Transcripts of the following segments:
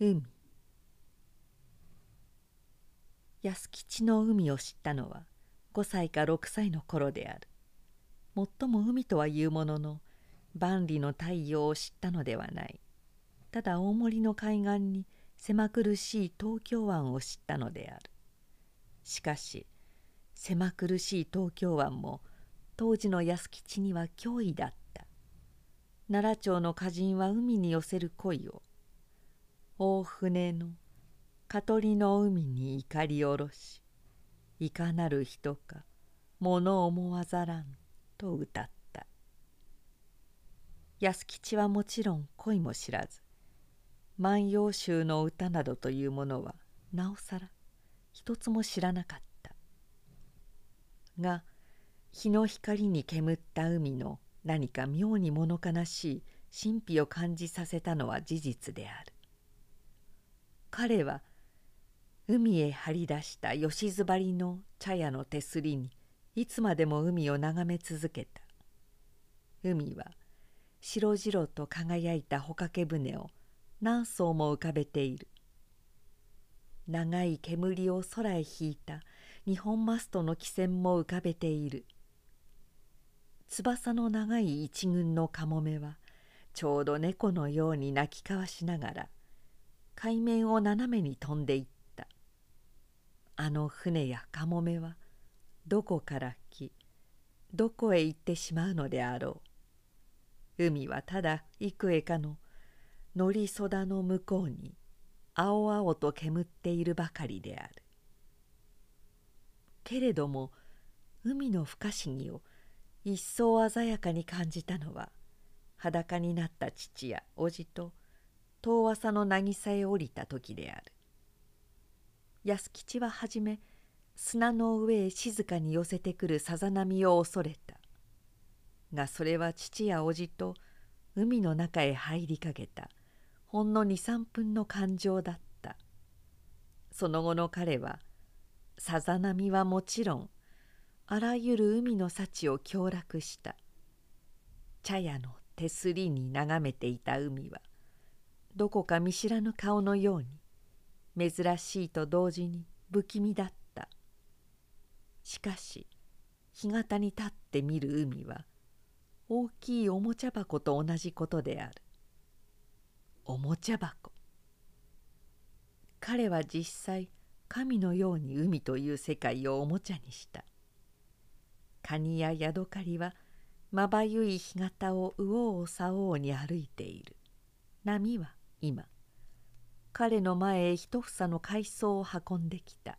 海。安吉の海を知ったのは5歳か6歳の頃である。もっとも海とはいうものの万里の太陽を知ったのではない。ただ大森の海岸に狭苦しい東京湾を知ったのである。しかし狭苦しい東京湾も当時の安吉には脅威だった。奈良町の歌人は海に寄せる恋を大船の香取りの海に怒りおろしいかなる人か物思わざらんと歌った。安吉はもちろん恋も知らず「万葉集」の歌などというものはなおさら一つも知らなかった。が日の光に煙った海の何か妙に物悲しい神秘を感じさせたのは事実である。彼は海へ張り出した吉ずばりの茶屋の手すりにいつまでも海を眺め続けた。海は白々と輝いた帆掛け船を何艘も浮かべている。長い煙を空へ引いた日本マストの汽船も浮かべている。翼の長い一群のカモメはちょうど猫のように鳴き交わしながら海面を斜めに飛んでいった。あの船やカモメはどこから来どこへ行ってしまうのであろう。海はただ幾重かの乗りそだの向こうに青々と煙っているばかりである。けれども海の不可思議を一層鮮やかに感じたのは裸になった父や叔父と遠浅の渚へ降りた時である。安吉ははじめ砂の上へ静かに寄せてくるさざ波を恐れた。がそれは父や叔父と海の中へ入りかけた。ほんの23分の感情だった。その後の彼はさざ波はもちろんあらゆる海の幸を享楽した。茶屋の手すりに眺めていた海はどこか見知らぬ顔のように珍しいと同時に不気味だった。しかし干潟に立って見る海は大きいおもちゃ箱と同じことである。おもちゃ箱。彼は実際神のように海という世界をおもちゃにした。カニやヤドカリはまばゆい干潟を右往左往に歩いている。波は今彼の前へ一房の海藻を運んできた。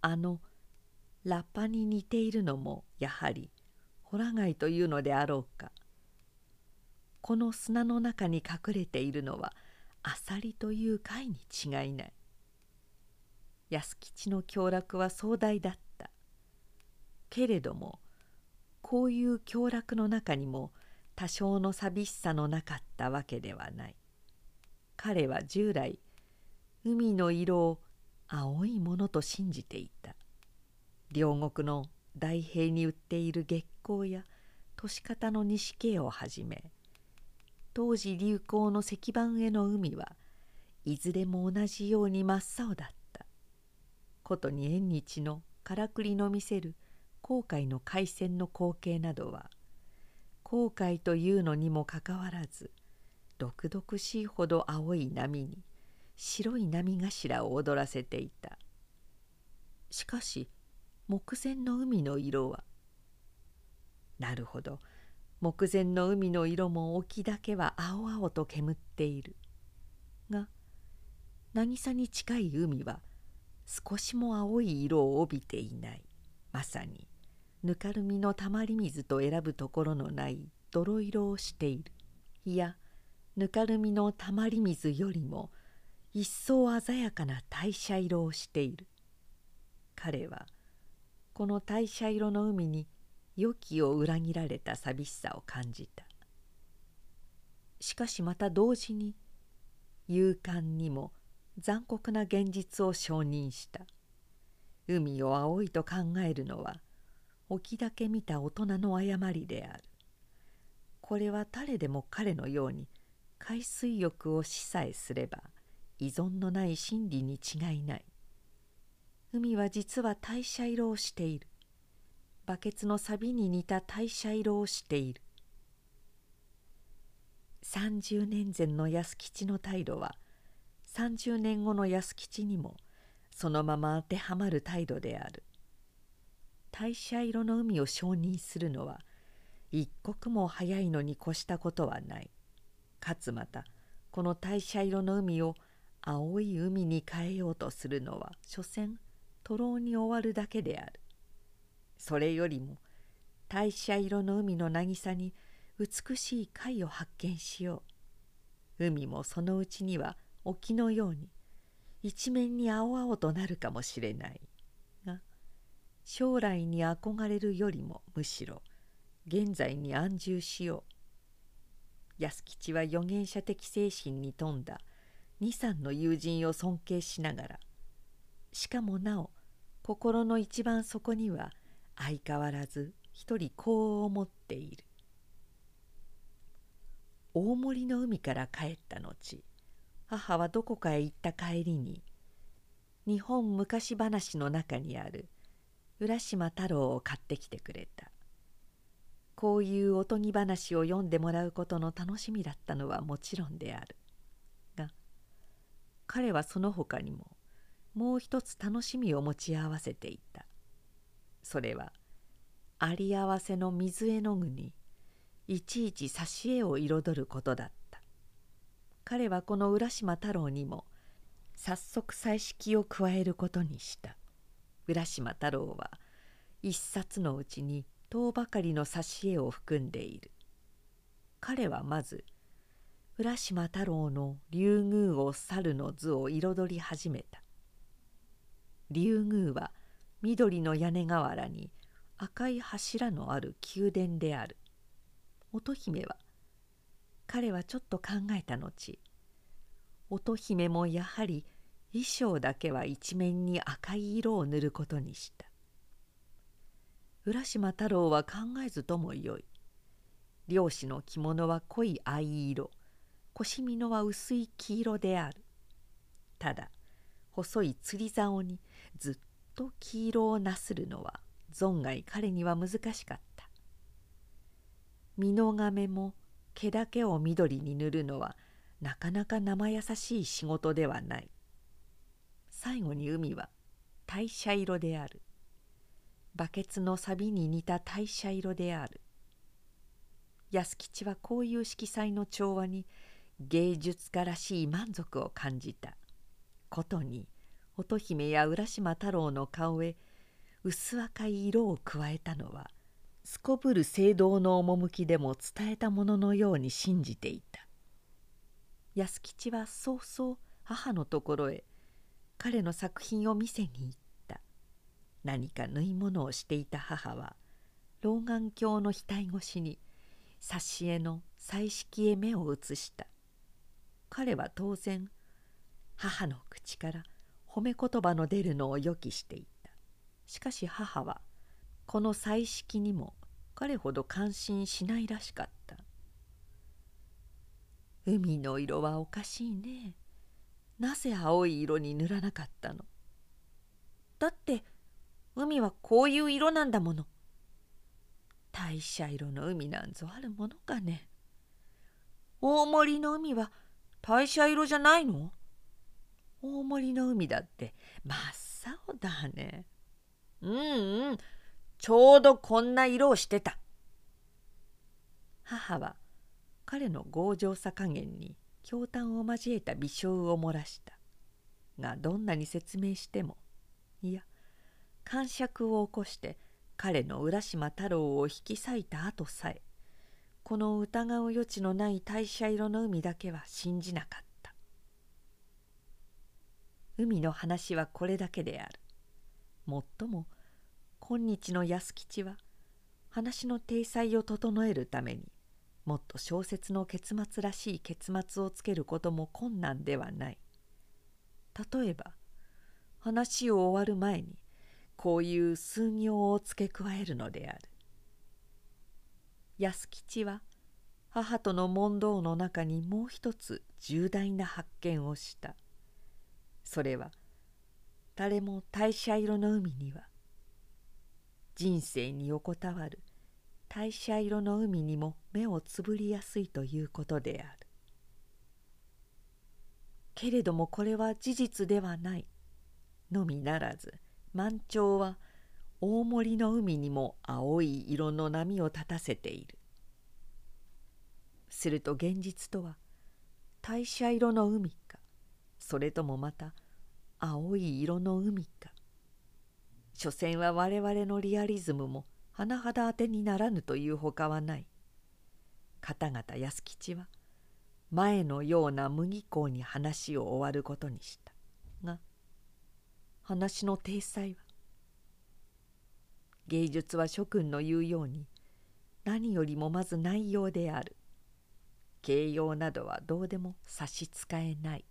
あのラッパに似ているのもやはりホラ貝というのであろうか。この砂の中に隠れているのはアサリという貝に違いない。安吉の享楽は壮大だった。けれどもこういう享楽の中にも多少の寂しさのなかったわけではない。彼は従来海の色を青いものと信じていた。両国の大平に売っている月光や都市方の錦絵をはじめ当時流行の石板絵の海はいずれも同じように真っ青だった。ことに縁日のからくりの見せる航海の海鮮の光景などは航海というのにもかかわらず毒々しいほど青い波に白い波頭を踊らせていた。しかし目前の海の色はなるほど目前の海の色も沖だけは青々と煙っている。が渚に近い海は少しも青い色を帯びていない。まさにぬかるみのたまり水と選ぶところのない泥色をしている。いやぬかるみのたまり水よりも一層鮮やかな大社色をしている。彼はこの大社色の海に良きを裏切られた寂しさを感じた。しかしまた同時に勇敢にも残酷な現実を承認した。海を青いと考えるのは沖だけ見た大人の誤りである。これは誰でも彼のように海水浴をしさえすれば依存のない真理に違いない。海は実は代謝色をしている。バケツの錆に似た代謝色をしている。30年前の安吉の態度は30年後の安吉にもそのまま当てはまる態度である。代謝色の海を承認するのは一刻も早いのに越したことはない。かつまたこの代謝色の海を青い海に変えようとするのは所詮徒労に終わるだけである。それよりも大社色の海の渚に美しい貝を発見しよう。海もそのうちには沖のように一面に青々となるかもしれない。将来に憧れるよりもむしろ現在に安住しよう。安吉は預言者的精神に富んだ。二三の友人を尊敬しながら。しかもなお心の一番底には相変わらず一人こう思っている。大森の海から帰った後母はどこかへ行った帰りに日本昔話の中にある浦島太郎を買ってきてくれた。こういうおとぎ話を読んでもらうことの楽しみだったのはもちろんである。が彼はその他にももう一つ楽しみを持ち合わせていた。それはあり合わせの水絵の具にいちいち挿絵を彩ることだった。彼はこの浦島太郎にも早速彩色を加えることにした。浦島太郎は一冊のうちに10ばかりの挿絵を含んでいる。彼はまず浦島太郎の竜宮を猿の図を彩り始めた。竜宮は緑の屋根瓦に赤い柱のある宮殿である。乙姫は彼はちょっと考えた後乙姫もやはり衣装だけは一面に赤い色を塗ることにした。浦島太郎は考えずともよい。漁師の着物は濃い藍色。腰みのは薄い黄色である。ただ細い釣り竿にずっと黄色をなするのは存外彼には難しかった。身の亀も毛だけを緑に塗るのはなかなか生優しい仕事ではない。最後に海は大社色である。バケツの錆に似た大社色である。安吉はこういう色彩の調和に芸術家らしい満足を感じた。ことに乙姫や浦島太郎の顔へ薄赤い色を加えたのはすこぶる聖堂の趣でも伝えたもののように信じていた。安吉は早々母のところへ彼の作品を見せに行った。何か縫い物をしていた母は老眼鏡の額越しに挿絵の彩色へ目を移した。彼は当然母の口から褒め言葉の出るのを予期していた。しかし母はこの彩色にも彼ほど感心しないらしかった。海の色はおかしいね。なぜ青い色に塗らなかったの？だって海はこういう色なんだもの。大社色の海なんぞあるものかね。大森の海は大社色じゃないの？大森の海だって真っ青だね。うんうん。ちょうどこんな色をしてた。母は彼の強情さ加減に驚嘆を交えた微笑を漏らした。がどんなに説明してもいや感触を起こして彼の浦島太郎を引き裂いた後さえこの疑う余地のない大社色の海だけは信じなかった。海の話はこれだけである。もっとも今日の安吉は話の体裁を整えるためにもっと小説の結末らしい結末をつけることも困難ではない。例えば話を終わる前にこういう数行を付け加えるのである。安吉は母との問答の中にもう一つ重大な発見をした。それは誰も大社色の海には人生に横たわる大社色の海にも目をつぶりやすいということである。けれどもこれは事実ではないのみならず満潮は大森の海にも青い色の波を立たせている。すると現実とは大社色の海かそれともまた青い色の海か。所詮は我々のリアリズムも甚だ当てにならぬというほかはない。方々安吉は前のような麦港に話を終わることにした。が話の体裁は芸術は諸君の言うように何よりもまず内容である。形容などはどうでも差し支えない。